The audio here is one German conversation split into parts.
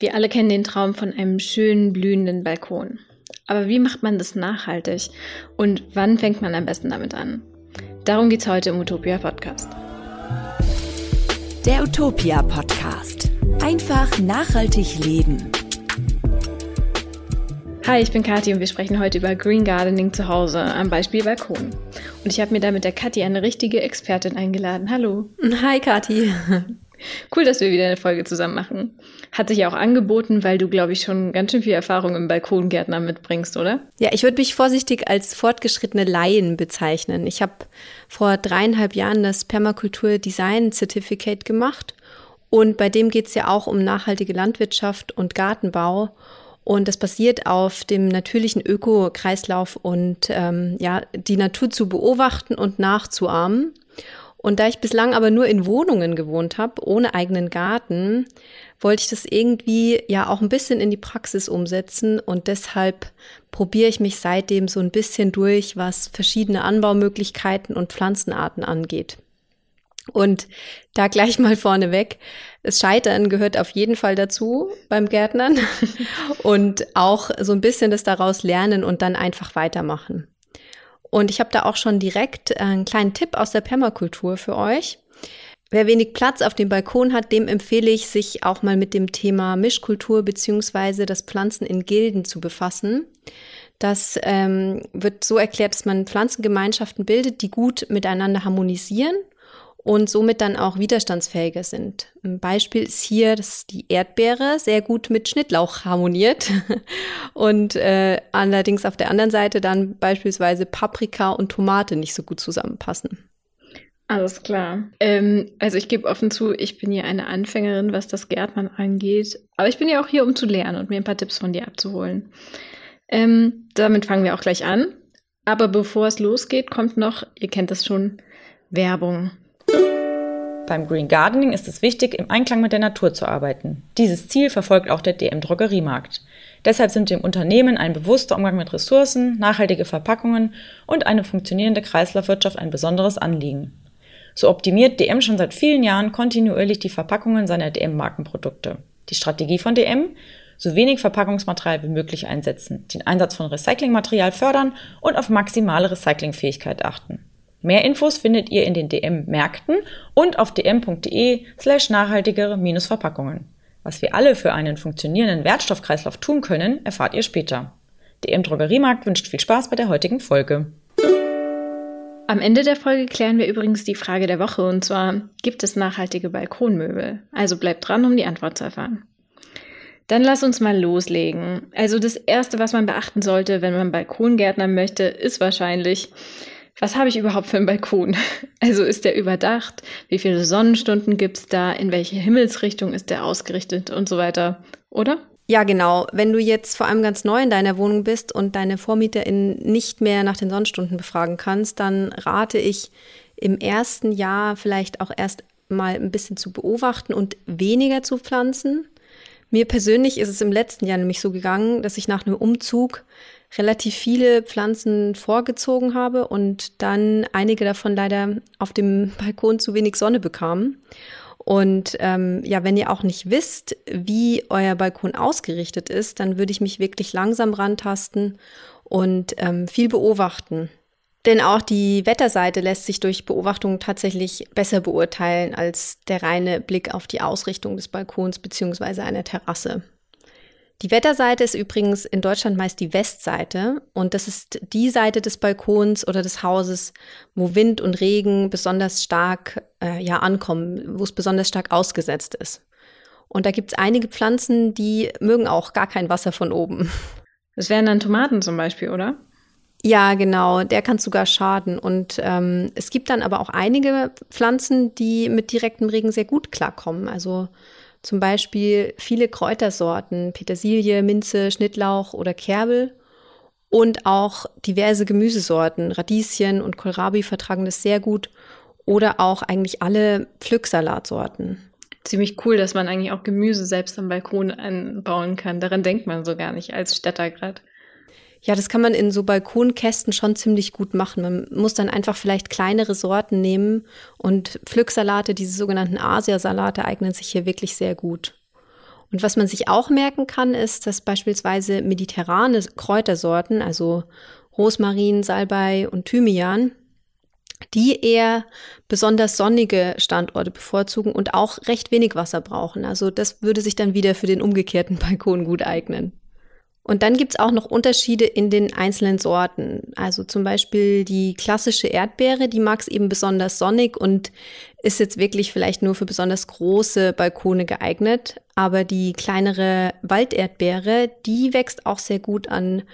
Wir alle kennen den Traum von einem schönen, blühenden Balkon. Aber wie macht man das nachhaltig? Und wann fängt man am besten damit an? Darum geht's heute im Utopia Podcast. Der Utopia Podcast. Einfach nachhaltig leben. Hi, ich bin Kathi und wir sprechen heute über Green Gardening zu Hause am Beispiel Balkon. Und ich habe mir da mit der Kathi eine richtige Expertin eingeladen. Hallo. Hi Kathi. Cool, dass wir wieder eine Folge zusammen machen. Hat sich ja auch angeboten, weil du, glaube ich, schon ganz schön viel Erfahrung im Balkongärtner mitbringst, oder? Ja, ich würde mich vorsichtig als fortgeschrittene Laien bezeichnen. Ich habe vor dreieinhalb Jahren das Permakultur Design Certificate gemacht und bei dem geht es ja auch um nachhaltige Landwirtschaft und Gartenbau. Und das basiert auf dem natürlichen Ökokreislauf und ähm, ja, die Natur zu beobachten und nachzuahmen. Und da ich bislang aber nur in Wohnungen gewohnt habe, ohne eigenen Garten, wollte ich das irgendwie ja auch ein bisschen in die Praxis umsetzen und deshalb probiere ich mich seitdem so ein bisschen durch, was verschiedene Anbaumöglichkeiten und Pflanzenarten angeht. Und da gleich mal vorneweg, das Scheitern gehört auf jeden Fall dazu beim Gärtnern und auch so ein bisschen das daraus lernen und dann einfach weitermachen. Und ich habe da auch schon direkt äh, einen kleinen Tipp aus der Permakultur für euch. Wer wenig Platz auf dem Balkon hat, dem empfehle ich, sich auch mal mit dem Thema Mischkultur beziehungsweise das Pflanzen in Gilden zu befassen. Das ähm, wird so erklärt, dass man Pflanzengemeinschaften bildet, die gut miteinander harmonisieren und somit dann auch widerstandsfähiger sind. Ein Beispiel ist hier, dass die Erdbeere sehr gut mit Schnittlauch harmoniert und äh, allerdings auf der anderen Seite dann beispielsweise Paprika und Tomate nicht so gut zusammenpassen. Alles klar. Ähm, also ich gebe offen zu, ich bin hier eine Anfängerin, was das Gärtnern angeht. Aber ich bin ja auch hier, um zu lernen und mir ein paar Tipps von dir abzuholen. Ähm, damit fangen wir auch gleich an. Aber bevor es losgeht, kommt noch, ihr kennt das schon, Werbung. Beim Green Gardening ist es wichtig, im Einklang mit der Natur zu arbeiten. Dieses Ziel verfolgt auch der DM Drogeriemarkt. Deshalb sind dem Unternehmen ein bewusster Umgang mit Ressourcen, nachhaltige Verpackungen und eine funktionierende Kreislaufwirtschaft ein besonderes Anliegen. So optimiert DM schon seit vielen Jahren kontinuierlich die Verpackungen seiner DM-Markenprodukte. Die Strategie von DM? So wenig Verpackungsmaterial wie möglich einsetzen, den Einsatz von Recyclingmaterial fördern und auf maximale Recyclingfähigkeit achten. Mehr Infos findet ihr in den DM-Märkten und auf dm.de slash nachhaltigere-verpackungen. Was wir alle für einen funktionierenden Wertstoffkreislauf tun können, erfahrt ihr später. DM Drogeriemarkt wünscht viel Spaß bei der heutigen Folge. Am Ende der Folge klären wir übrigens die Frage der Woche und zwar, gibt es nachhaltige Balkonmöbel? Also bleibt dran, um die Antwort zu erfahren. Dann lass uns mal loslegen. Also das Erste, was man beachten sollte, wenn man Balkongärtner möchte, ist wahrscheinlich, was habe ich überhaupt für einen Balkon? Also ist der überdacht? Wie viele Sonnenstunden gibt's da? In welche Himmelsrichtung ist der ausgerichtet und so weiter, oder? Ja, genau. Wenn du jetzt vor allem ganz neu in deiner Wohnung bist und deine VormieterInnen nicht mehr nach den Sonnenstunden befragen kannst, dann rate ich im ersten Jahr vielleicht auch erst mal ein bisschen zu beobachten und weniger zu pflanzen. Mir persönlich ist es im letzten Jahr nämlich so gegangen, dass ich nach einem Umzug relativ viele Pflanzen vorgezogen habe und dann einige davon leider auf dem Balkon zu wenig Sonne bekamen. Und ähm, ja, wenn ihr auch nicht wisst, wie euer Balkon ausgerichtet ist, dann würde ich mich wirklich langsam rantasten und ähm, viel beobachten. Denn auch die Wetterseite lässt sich durch Beobachtung tatsächlich besser beurteilen als der reine Blick auf die Ausrichtung des Balkons beziehungsweise einer Terrasse. Die Wetterseite ist übrigens in Deutschland meist die Westseite und das ist die Seite des Balkons oder des Hauses, wo Wind und Regen besonders stark äh, ja ankommen, wo es besonders stark ausgesetzt ist. Und da gibt es einige Pflanzen, die mögen auch gar kein Wasser von oben. Das wären dann Tomaten zum Beispiel, oder? Ja, genau, der kann sogar schaden. Und ähm, es gibt dann aber auch einige Pflanzen, die mit direktem Regen sehr gut klarkommen. Also zum Beispiel viele Kräutersorten, Petersilie, Minze, Schnittlauch oder Kerbel. Und auch diverse Gemüsesorten, Radieschen und Kohlrabi vertragen das sehr gut. Oder auch eigentlich alle Pflücksalatsorten. Ziemlich cool, dass man eigentlich auch Gemüse selbst am Balkon anbauen kann. Daran denkt man so gar nicht als Städter gerade. Ja, das kann man in so Balkonkästen schon ziemlich gut machen. Man muss dann einfach vielleicht kleinere Sorten nehmen und Pflücksalate, diese sogenannten Asiasalate eignen sich hier wirklich sehr gut. Und was man sich auch merken kann, ist, dass beispielsweise mediterrane Kräutersorten, also Rosmarin, Salbei und Thymian, die eher besonders sonnige Standorte bevorzugen und auch recht wenig Wasser brauchen. Also das würde sich dann wieder für den umgekehrten Balkon gut eignen. Und dann gibt's auch noch Unterschiede in den einzelnen Sorten. Also zum Beispiel die klassische Erdbeere, die mag es eben besonders sonnig und ist jetzt wirklich vielleicht nur für besonders große Balkone geeignet. Aber die kleinere Walderdbeere, die wächst auch sehr gut an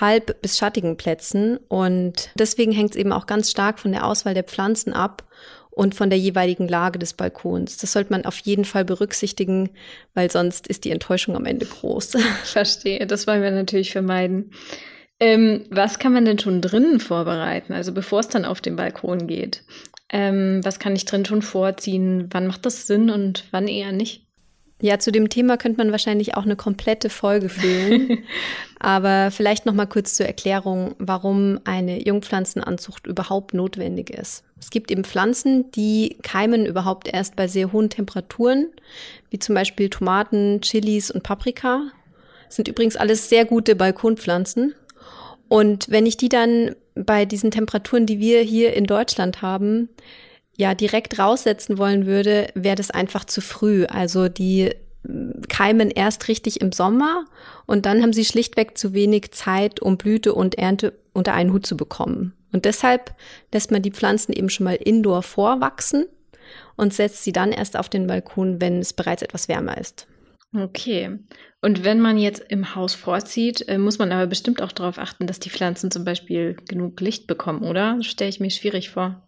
halb bis schattigen Plätzen. Und deswegen hängt es eben auch ganz stark von der Auswahl der Pflanzen ab und von der jeweiligen Lage des Balkons. Das sollte man auf jeden Fall berücksichtigen, weil sonst ist die Enttäuschung am Ende groß. Verstehe, das wollen wir natürlich vermeiden. Ähm, was kann man denn schon drinnen vorbereiten, also bevor es dann auf den Balkon geht? Ähm, was kann ich drin schon vorziehen? Wann macht das Sinn und wann eher nicht? Ja, zu dem Thema könnte man wahrscheinlich auch eine komplette Folge füllen. Aber vielleicht noch mal kurz zur Erklärung, warum eine Jungpflanzenanzucht überhaupt notwendig ist. Es gibt eben Pflanzen, die keimen überhaupt erst bei sehr hohen Temperaturen, wie zum Beispiel Tomaten, Chilis und Paprika. Das sind übrigens alles sehr gute Balkonpflanzen. Und wenn ich die dann bei diesen Temperaturen, die wir hier in Deutschland haben, ja direkt raussetzen wollen würde, wäre das einfach zu früh. Also die mm, keimen erst richtig im Sommer und dann haben sie schlichtweg zu wenig Zeit, um Blüte und Ernte unter einen Hut zu bekommen. Und deshalb lässt man die Pflanzen eben schon mal indoor vorwachsen und setzt sie dann erst auf den Balkon, wenn es bereits etwas wärmer ist. Okay. Und wenn man jetzt im Haus vorzieht, äh, muss man aber bestimmt auch darauf achten, dass die Pflanzen zum Beispiel genug Licht bekommen, oder? Stelle ich mir schwierig vor.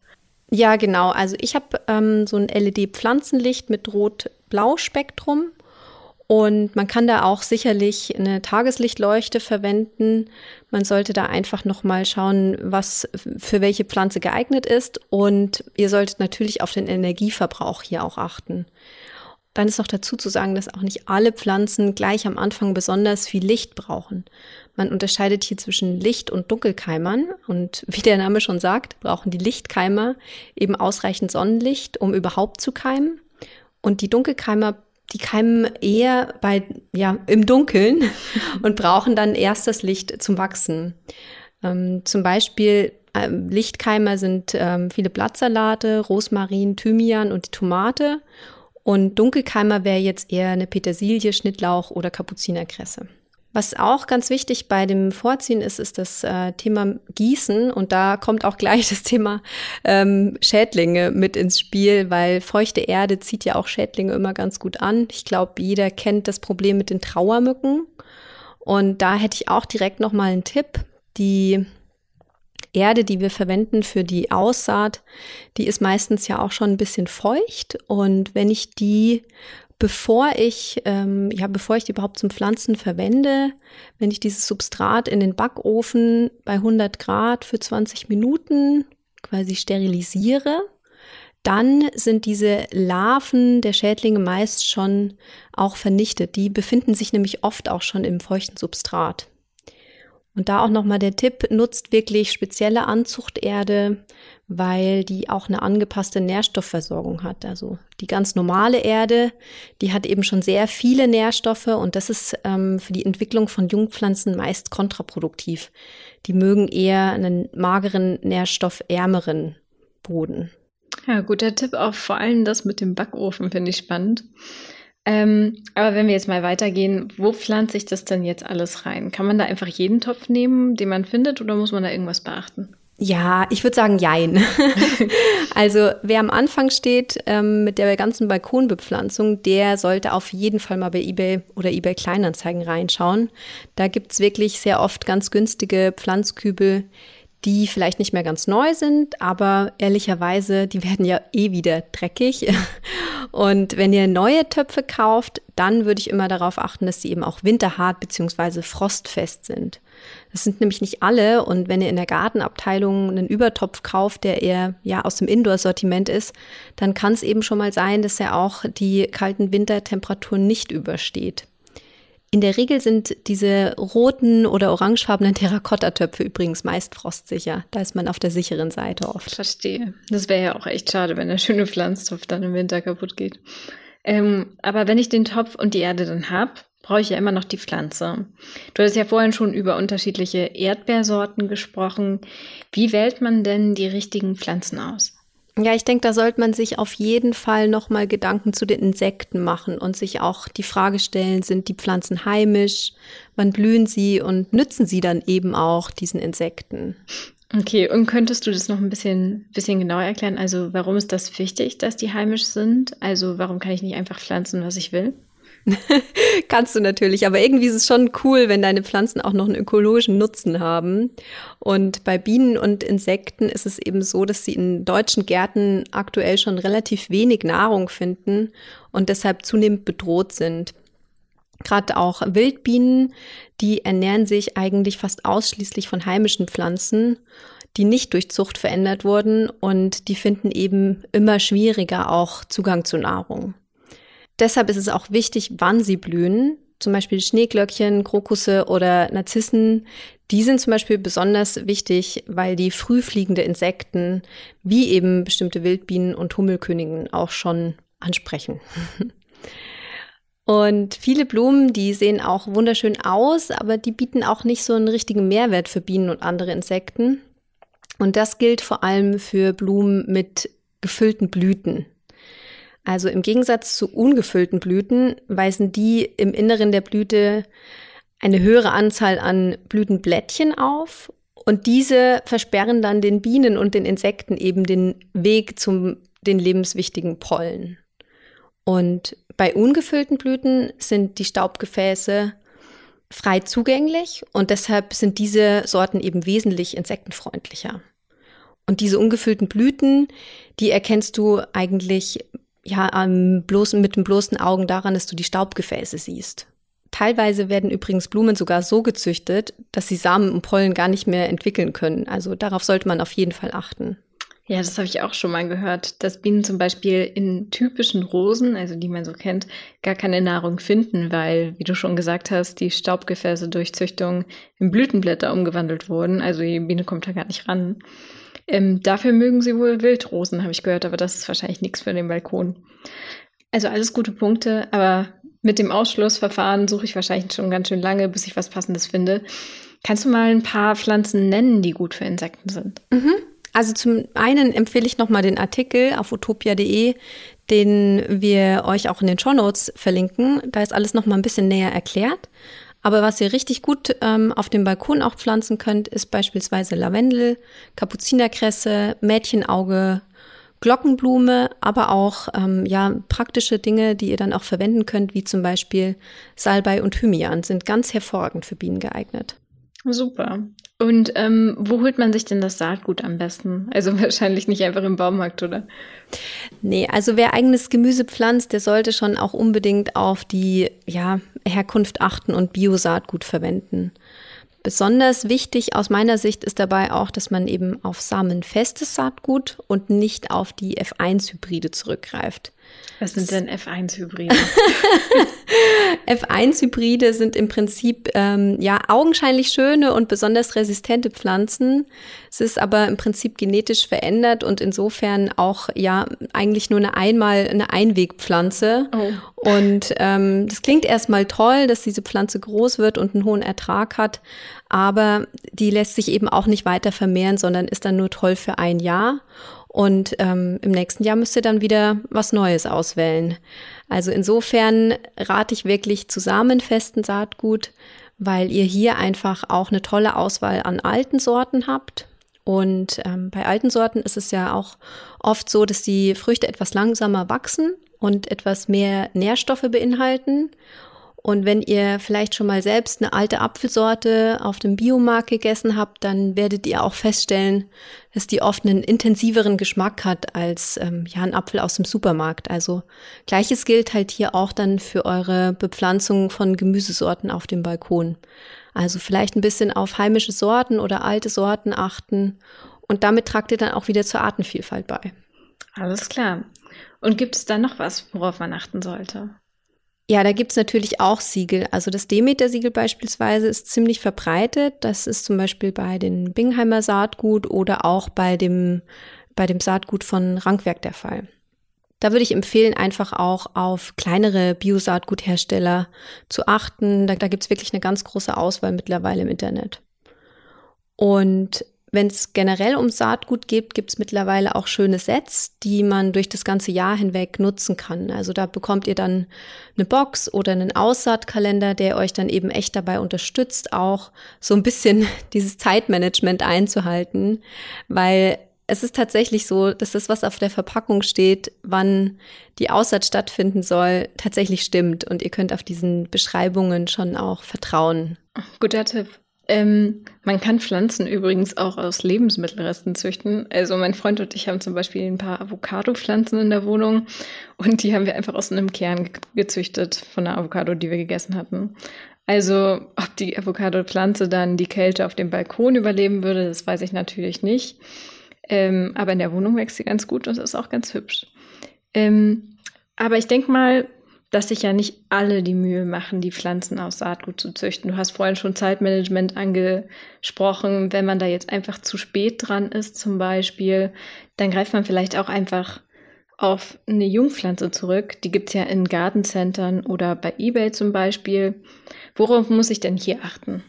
Ja, genau. Also ich habe ähm, so ein LED-Pflanzenlicht mit Rot-Blau-Spektrum. Und man kann da auch sicherlich eine Tageslichtleuchte verwenden. Man sollte da einfach nochmal schauen, was für welche Pflanze geeignet ist. Und ihr solltet natürlich auf den Energieverbrauch hier auch achten. Dann ist noch dazu zu sagen, dass auch nicht alle Pflanzen gleich am Anfang besonders viel Licht brauchen. Man unterscheidet hier zwischen Licht- und Dunkelkeimern. Und wie der Name schon sagt, brauchen die Lichtkeimer eben ausreichend Sonnenlicht, um überhaupt zu keimen. Und die Dunkelkeimer, die keimen eher bei, ja, im Dunkeln und brauchen dann erst das Licht zum Wachsen. Ähm, zum Beispiel ähm, Lichtkeimer sind ähm, viele Blattsalate, Rosmarin, Thymian und die Tomate. Und Dunkelkeimer wäre jetzt eher eine Petersilie, Schnittlauch oder Kapuzinerkresse. Was auch ganz wichtig bei dem Vorziehen ist, ist das äh, Thema Gießen. Und da kommt auch gleich das Thema ähm, Schädlinge mit ins Spiel, weil feuchte Erde zieht ja auch Schädlinge immer ganz gut an. Ich glaube, jeder kennt das Problem mit den Trauermücken. Und da hätte ich auch direkt noch mal einen Tipp. Die Erde, die wir verwenden für die Aussaat, die ist meistens ja auch schon ein bisschen feucht. Und wenn ich die, bevor ich, ähm, ja, bevor ich die überhaupt zum Pflanzen verwende, wenn ich dieses Substrat in den Backofen bei 100 Grad für 20 Minuten quasi sterilisiere, dann sind diese Larven der Schädlinge meist schon auch vernichtet. Die befinden sich nämlich oft auch schon im feuchten Substrat. Und da auch nochmal der Tipp, nutzt wirklich spezielle Anzuchterde, weil die auch eine angepasste Nährstoffversorgung hat. Also die ganz normale Erde, die hat eben schon sehr viele Nährstoffe und das ist ähm, für die Entwicklung von Jungpflanzen meist kontraproduktiv. Die mögen eher einen mageren, nährstoffärmeren Boden. Ja, guter Tipp. Auch vor allem das mit dem Backofen finde ich spannend. Ähm, aber wenn wir jetzt mal weitergehen, wo pflanze ich das denn jetzt alles rein? Kann man da einfach jeden Topf nehmen, den man findet, oder muss man da irgendwas beachten? Ja, ich würde sagen, jein. also wer am Anfang steht ähm, mit der ganzen Balkonbepflanzung, der sollte auf jeden Fall mal bei eBay oder eBay Kleinanzeigen reinschauen. Da gibt's wirklich sehr oft ganz günstige Pflanzkübel, die vielleicht nicht mehr ganz neu sind, aber ehrlicherweise, die werden ja eh wieder dreckig. Und wenn ihr neue Töpfe kauft, dann würde ich immer darauf achten, dass sie eben auch winterhart bzw. frostfest sind. Das sind nämlich nicht alle. Und wenn ihr in der Gartenabteilung einen Übertopf kauft, der eher ja aus dem Indoor-Sortiment ist, dann kann es eben schon mal sein, dass er auch die kalten Wintertemperaturen nicht übersteht. In der Regel sind diese roten oder orangefarbenen Terrakotta-Töpfe übrigens meist frostsicher. Da ist man auf der sicheren Seite oft. Verstehe. Das wäre ja auch echt schade, wenn der schöne Pflanztopf dann im Winter kaputt geht. Ähm, aber wenn ich den Topf und die Erde dann habe, brauche ich ja immer noch die Pflanze. Du hast ja vorhin schon über unterschiedliche Erdbeersorten gesprochen. Wie wählt man denn die richtigen Pflanzen aus? Ja, ich denke, da sollte man sich auf jeden Fall nochmal Gedanken zu den Insekten machen und sich auch die Frage stellen, sind die Pflanzen heimisch? Wann blühen sie und nützen sie dann eben auch diesen Insekten? Okay, und könntest du das noch ein bisschen, bisschen genauer erklären? Also, warum ist das wichtig, dass die heimisch sind? Also, warum kann ich nicht einfach pflanzen, was ich will? Kannst du natürlich, aber irgendwie ist es schon cool, wenn deine Pflanzen auch noch einen ökologischen Nutzen haben. Und bei Bienen und Insekten ist es eben so, dass sie in deutschen Gärten aktuell schon relativ wenig Nahrung finden und deshalb zunehmend bedroht sind. Gerade auch Wildbienen, die ernähren sich eigentlich fast ausschließlich von heimischen Pflanzen, die nicht durch Zucht verändert wurden und die finden eben immer schwieriger auch Zugang zu Nahrung. Deshalb ist es auch wichtig, wann sie blühen. Zum Beispiel Schneeglöckchen, Krokusse oder Narzissen. Die sind zum Beispiel besonders wichtig, weil die frühfliegende Insekten, wie eben bestimmte Wildbienen und Hummelkönigen, auch schon ansprechen. Und viele Blumen, die sehen auch wunderschön aus, aber die bieten auch nicht so einen richtigen Mehrwert für Bienen und andere Insekten. Und das gilt vor allem für Blumen mit gefüllten Blüten. Also im Gegensatz zu ungefüllten Blüten weisen die im Inneren der Blüte eine höhere Anzahl an Blütenblättchen auf und diese versperren dann den Bienen und den Insekten eben den Weg zum den lebenswichtigen Pollen. Und bei ungefüllten Blüten sind die Staubgefäße frei zugänglich und deshalb sind diese Sorten eben wesentlich insektenfreundlicher. Und diese ungefüllten Blüten, die erkennst du eigentlich ja am bloßen, mit dem bloßen Augen daran, dass du die Staubgefäße siehst. Teilweise werden übrigens Blumen sogar so gezüchtet, dass sie Samen und Pollen gar nicht mehr entwickeln können. Also darauf sollte man auf jeden Fall achten. Ja, das habe ich auch schon mal gehört, dass Bienen zum Beispiel in typischen Rosen, also die man so kennt, gar keine Nahrung finden, weil, wie du schon gesagt hast, die Staubgefäße durch Züchtung in Blütenblätter umgewandelt wurden. Also die Biene kommt da gar nicht ran. Ähm, dafür mögen sie wohl Wildrosen, habe ich gehört, aber das ist wahrscheinlich nichts für den Balkon. Also alles gute Punkte, aber mit dem Ausschlussverfahren suche ich wahrscheinlich schon ganz schön lange, bis ich was Passendes finde. Kannst du mal ein paar Pflanzen nennen, die gut für Insekten sind? Mhm. Also zum einen empfehle ich nochmal den Artikel auf utopia.de, den wir euch auch in den Shownotes verlinken. Da ist alles nochmal ein bisschen näher erklärt. Aber was ihr richtig gut ähm, auf dem Balkon auch pflanzen könnt, ist beispielsweise Lavendel, Kapuzinerkresse, Mädchenauge, Glockenblume, aber auch ähm, ja praktische Dinge, die ihr dann auch verwenden könnt, wie zum Beispiel Salbei und Thymian, sind ganz hervorragend für Bienen geeignet. Super. Und ähm, wo holt man sich denn das Saatgut am besten? Also wahrscheinlich nicht einfach im Baumarkt, oder? Nee, also wer eigenes Gemüse pflanzt, der sollte schon auch unbedingt auf die ja, Herkunft achten und Biosaatgut verwenden. Besonders wichtig aus meiner Sicht ist dabei auch, dass man eben auf samenfestes Saatgut und nicht auf die F1-Hybride zurückgreift. Was sind denn F1-Hybride? F1-Hybride sind im Prinzip ähm, ja augenscheinlich schöne und besonders resistente Pflanzen. Es ist aber im Prinzip genetisch verändert und insofern auch ja eigentlich nur eine einmal eine Einwegpflanze. Oh. Und ähm, das klingt erstmal toll, dass diese Pflanze groß wird und einen hohen Ertrag hat, aber die lässt sich eben auch nicht weiter vermehren, sondern ist dann nur toll für ein Jahr. Und ähm, im nächsten Jahr müsst ihr dann wieder was Neues auswählen. Also insofern rate ich wirklich zu samenfesten Saatgut, weil ihr hier einfach auch eine tolle Auswahl an alten Sorten habt. Und ähm, bei alten Sorten ist es ja auch oft so, dass die Früchte etwas langsamer wachsen und etwas mehr Nährstoffe beinhalten. Und wenn ihr vielleicht schon mal selbst eine alte Apfelsorte auf dem Biomarkt gegessen habt, dann werdet ihr auch feststellen, dass die oft einen intensiveren Geschmack hat als ähm, ja ein Apfel aus dem Supermarkt. Also gleiches gilt halt hier auch dann für eure Bepflanzung von Gemüsesorten auf dem Balkon. Also vielleicht ein bisschen auf heimische Sorten oder alte Sorten achten und damit tragt ihr dann auch wieder zur Artenvielfalt bei. Alles klar. Und gibt es da noch was, worauf man achten sollte? Ja, da gibt's natürlich auch Siegel. Also das Demeter-Siegel beispielsweise ist ziemlich verbreitet. Das ist zum Beispiel bei den Bingheimer Saatgut oder auch bei dem, bei dem Saatgut von Rankwerk der Fall. Da würde ich empfehlen, einfach auch auf kleinere Biosaatguthersteller zu achten. Da, da gibt es wirklich eine ganz große Auswahl mittlerweile im Internet. Und wenn es generell um Saatgut geht, gibt es mittlerweile auch schöne Sets, die man durch das ganze Jahr hinweg nutzen kann. Also da bekommt ihr dann eine Box oder einen Aussaatkalender, der euch dann eben echt dabei unterstützt, auch so ein bisschen dieses Zeitmanagement einzuhalten, weil es ist tatsächlich so, dass das, was auf der Verpackung steht, wann die Aussaat stattfinden soll, tatsächlich stimmt. Und ihr könnt auf diesen Beschreibungen schon auch vertrauen. Guter Tipp. Ähm, man kann Pflanzen übrigens auch aus Lebensmittelresten züchten. Also mein Freund und ich haben zum Beispiel ein paar Avocado-Pflanzen in der Wohnung und die haben wir einfach aus einem Kern gezüchtet von einer Avocado, die wir gegessen hatten. Also ob die Avocado-Pflanze dann die Kälte auf dem Balkon überleben würde, das weiß ich natürlich nicht. Ähm, aber in der Wohnung wächst sie ganz gut und ist auch ganz hübsch. Ähm, aber ich denke mal, dass sich ja nicht alle die Mühe machen, die Pflanzen aus Saatgut zu züchten. Du hast vorhin schon Zeitmanagement angesprochen. Wenn man da jetzt einfach zu spät dran ist, zum Beispiel, dann greift man vielleicht auch einfach auf eine Jungpflanze zurück. Die gibt es ja in Gartencentern oder bei eBay zum Beispiel. Worauf muss ich denn hier achten?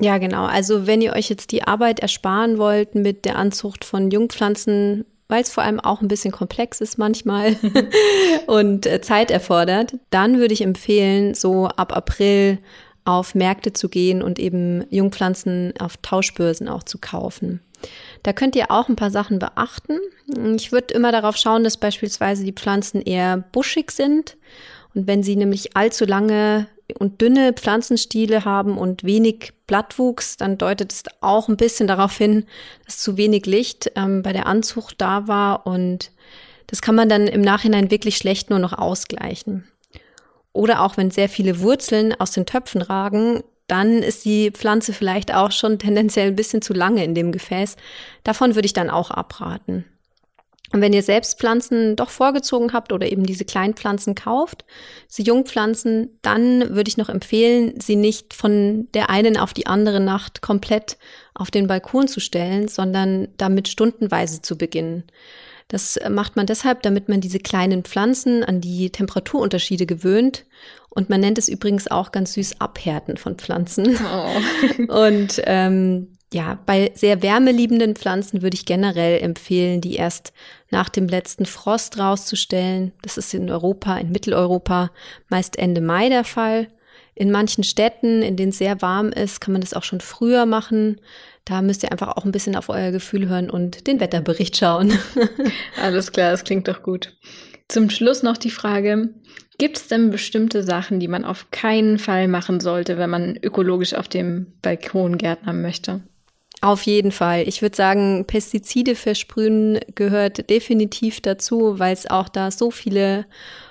Ja, genau. Also wenn ihr euch jetzt die Arbeit ersparen wollt mit der Anzucht von Jungpflanzen, weil es vor allem auch ein bisschen komplex ist manchmal und äh, Zeit erfordert, dann würde ich empfehlen, so ab April auf Märkte zu gehen und eben Jungpflanzen auf Tauschbörsen auch zu kaufen. Da könnt ihr auch ein paar Sachen beachten. Ich würde immer darauf schauen, dass beispielsweise die Pflanzen eher buschig sind. Und wenn sie nämlich allzu lange und dünne Pflanzenstiele haben und wenig Blattwuchs, dann deutet es auch ein bisschen darauf hin, dass zu wenig Licht ähm, bei der Anzucht da war und das kann man dann im Nachhinein wirklich schlecht nur noch ausgleichen. Oder auch wenn sehr viele Wurzeln aus den Töpfen ragen, dann ist die Pflanze vielleicht auch schon tendenziell ein bisschen zu lange in dem Gefäß. Davon würde ich dann auch abraten. Und wenn ihr selbst Pflanzen doch vorgezogen habt oder eben diese kleinen Pflanzen kauft, diese Jungpflanzen, dann würde ich noch empfehlen, sie nicht von der einen auf die andere Nacht komplett auf den Balkon zu stellen, sondern damit stundenweise zu beginnen. Das macht man deshalb, damit man diese kleinen Pflanzen an die Temperaturunterschiede gewöhnt. Und man nennt es übrigens auch ganz süß Abhärten von Pflanzen. Oh. Und ähm, ja, bei sehr wärmeliebenden Pflanzen würde ich generell empfehlen, die erst nach dem letzten Frost rauszustellen. Das ist in Europa, in Mitteleuropa meist Ende Mai der Fall. In manchen Städten, in denen es sehr warm ist, kann man das auch schon früher machen. Da müsst ihr einfach auch ein bisschen auf euer Gefühl hören und den Wetterbericht schauen. Alles klar, das klingt doch gut. Zum Schluss noch die Frage, gibt es denn bestimmte Sachen, die man auf keinen Fall machen sollte, wenn man ökologisch auf dem Balkon gärtnern möchte? Auf jeden Fall. Ich würde sagen, Pestizide versprühen gehört definitiv dazu, weil es auch da so viele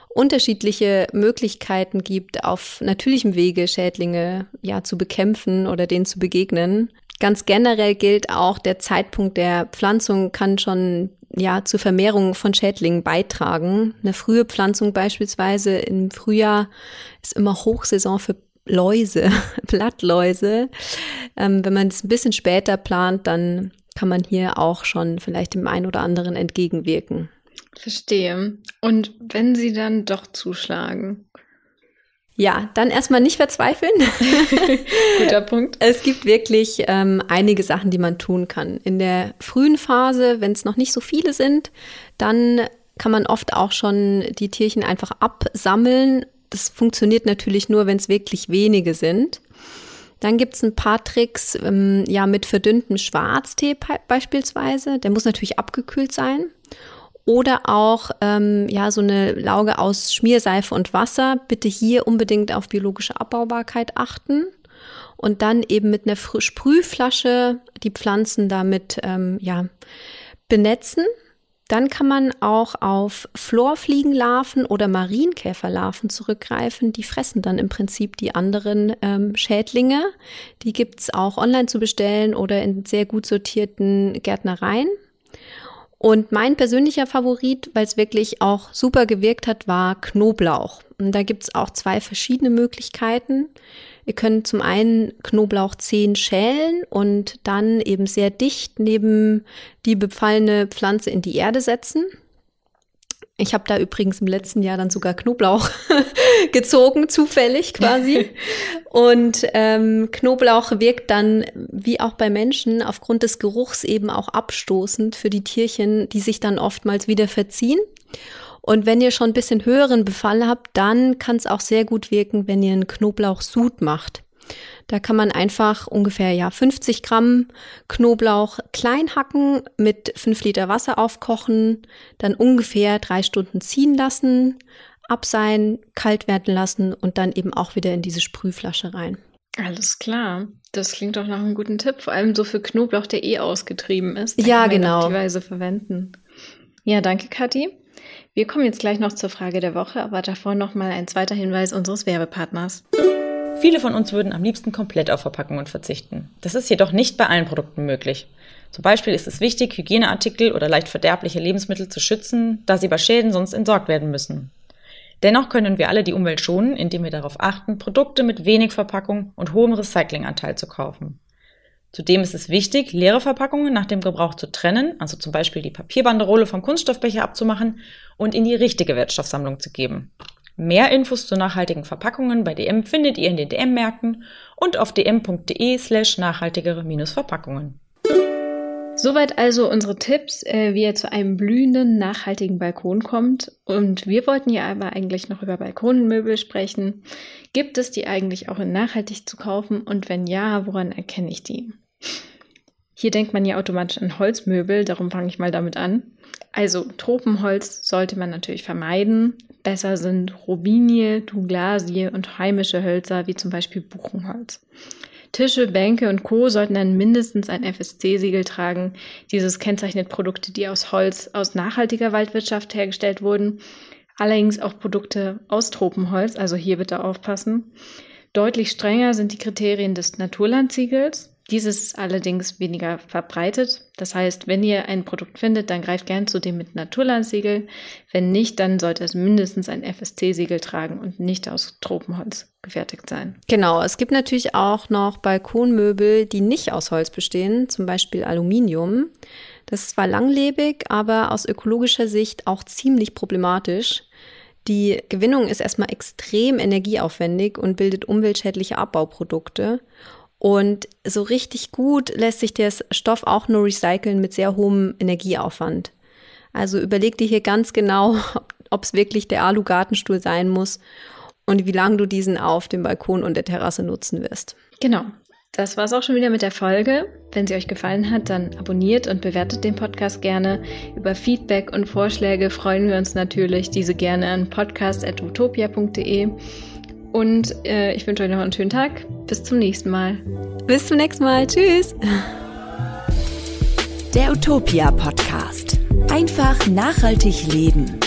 unterschiedliche Möglichkeiten gibt, auf natürlichem Wege Schädlinge ja zu bekämpfen oder denen zu begegnen. Ganz generell gilt auch, der Zeitpunkt der Pflanzung kann schon ja zur Vermehrung von Schädlingen beitragen. Eine frühe Pflanzung beispielsweise im Frühjahr ist immer Hochsaison für Läuse, Blattläuse. Ähm, wenn man es ein bisschen später plant, dann kann man hier auch schon vielleicht dem einen oder anderen entgegenwirken. Verstehe. Und wenn sie dann doch zuschlagen? Ja, dann erstmal nicht verzweifeln. Guter Punkt. Es gibt wirklich ähm, einige Sachen, die man tun kann. In der frühen Phase, wenn es noch nicht so viele sind, dann kann man oft auch schon die Tierchen einfach absammeln das funktioniert natürlich nur, wenn es wirklich wenige sind. Dann gibt es ein paar Tricks, ähm, ja, mit verdünntem Schwarztee beispielsweise. Der muss natürlich abgekühlt sein. Oder auch, ähm, ja, so eine Lauge aus Schmierseife und Wasser. Bitte hier unbedingt auf biologische Abbaubarkeit achten. Und dann eben mit einer Sprühflasche die Pflanzen damit, ähm, ja, benetzen dann kann man auch auf Florfliegenlarven oder Marienkäferlarven zurückgreifen. Die fressen dann im Prinzip die anderen ähm, Schädlinge. Die gibt's auch online zu bestellen oder in sehr gut sortierten Gärtnereien. Und mein persönlicher Favorit, weil es wirklich auch super gewirkt hat, war Knoblauch. Und da gibt's auch zwei verschiedene Möglichkeiten. Ihr könnt zum einen Knoblauchzehen schälen und dann eben sehr dicht neben die befallene Pflanze in die Erde setzen. Ich habe da übrigens im letzten Jahr dann sogar Knoblauch gezogen, zufällig quasi. Und ähm, Knoblauch wirkt dann, wie auch bei Menschen, aufgrund des Geruchs eben auch abstoßend für die Tierchen, die sich dann oftmals wieder verziehen. Und wenn ihr schon ein bisschen höheren Befall habt, dann kann es auch sehr gut wirken, wenn ihr einen Knoblauchsud macht. Da kann man einfach ungefähr ja 50 Gramm Knoblauch klein hacken, mit 5 Liter Wasser aufkochen, dann ungefähr drei Stunden ziehen lassen, abseihen, kalt werden lassen und dann eben auch wieder in diese Sprühflasche rein. Alles klar. Das klingt doch nach einem guten Tipp, vor allem so für Knoblauch, der eh ausgetrieben ist. Da ja, genau. Auf die Weise verwenden. Ja, danke, Kathi. Wir kommen jetzt gleich noch zur Frage der Woche, aber davor noch mal ein zweiter Hinweis unseres Werbepartners. Viele von uns würden am liebsten komplett auf Verpackungen verzichten. Das ist jedoch nicht bei allen Produkten möglich. Zum Beispiel ist es wichtig, Hygieneartikel oder leicht verderbliche Lebensmittel zu schützen, da sie bei Schäden sonst entsorgt werden müssen. Dennoch können wir alle die Umwelt schonen, indem wir darauf achten, Produkte mit wenig Verpackung und hohem Recyclinganteil zu kaufen. Zudem ist es wichtig, leere Verpackungen nach dem Gebrauch zu trennen, also zum Beispiel die Papierbanderole vom Kunststoffbecher abzumachen und in die richtige Wertstoffsammlung zu geben. Mehr Infos zu nachhaltigen Verpackungen bei DM findet ihr in den DM-Märkten und auf dm.de slash nachhaltigere-Verpackungen. Soweit also unsere Tipps, äh, wie ihr zu einem blühenden, nachhaltigen Balkon kommt. Und wir wollten ja aber eigentlich noch über Balkonmöbel sprechen. Gibt es die eigentlich auch in nachhaltig zu kaufen? Und wenn ja, woran erkenne ich die? Hier denkt man ja automatisch an Holzmöbel, darum fange ich mal damit an. Also Tropenholz sollte man natürlich vermeiden. Besser sind Robinie, Douglasie und heimische Hölzer wie zum Beispiel Buchenholz. Tische, Bänke und Co. sollten dann mindestens ein FSC-Siegel tragen. Dieses kennzeichnet Produkte, die aus Holz aus nachhaltiger Waldwirtschaft hergestellt wurden. Allerdings auch Produkte aus Tropenholz, also hier bitte aufpassen. Deutlich strenger sind die Kriterien des Naturlandsiegels. Dieses ist allerdings weniger verbreitet. Das heißt, wenn ihr ein Produkt findet, dann greift gern zu dem mit Naturlandsiegel. Wenn nicht, dann sollte es mindestens ein FSC-Siegel tragen und nicht aus Tropenholz gefertigt sein. Genau, es gibt natürlich auch noch Balkonmöbel, die nicht aus Holz bestehen, zum Beispiel Aluminium. Das ist zwar langlebig, aber aus ökologischer Sicht auch ziemlich problematisch. Die Gewinnung ist erstmal extrem energieaufwendig und bildet umweltschädliche Abbauprodukte. Und so richtig gut lässt sich der Stoff auch nur recyceln mit sehr hohem Energieaufwand. Also überleg dir hier ganz genau, ob es wirklich der Alu-Gartenstuhl sein muss und wie lange du diesen auf dem Balkon und der Terrasse nutzen wirst. Genau. Das war es auch schon wieder mit der Folge. Wenn sie euch gefallen hat, dann abonniert und bewertet den Podcast gerne. Über Feedback und Vorschläge freuen wir uns natürlich. Diese gerne an podcast.utopia.de. Und äh, ich wünsche euch noch einen schönen Tag. Bis zum nächsten Mal. Bis zum nächsten Mal. Tschüss. Der Utopia Podcast. Einfach nachhaltig leben.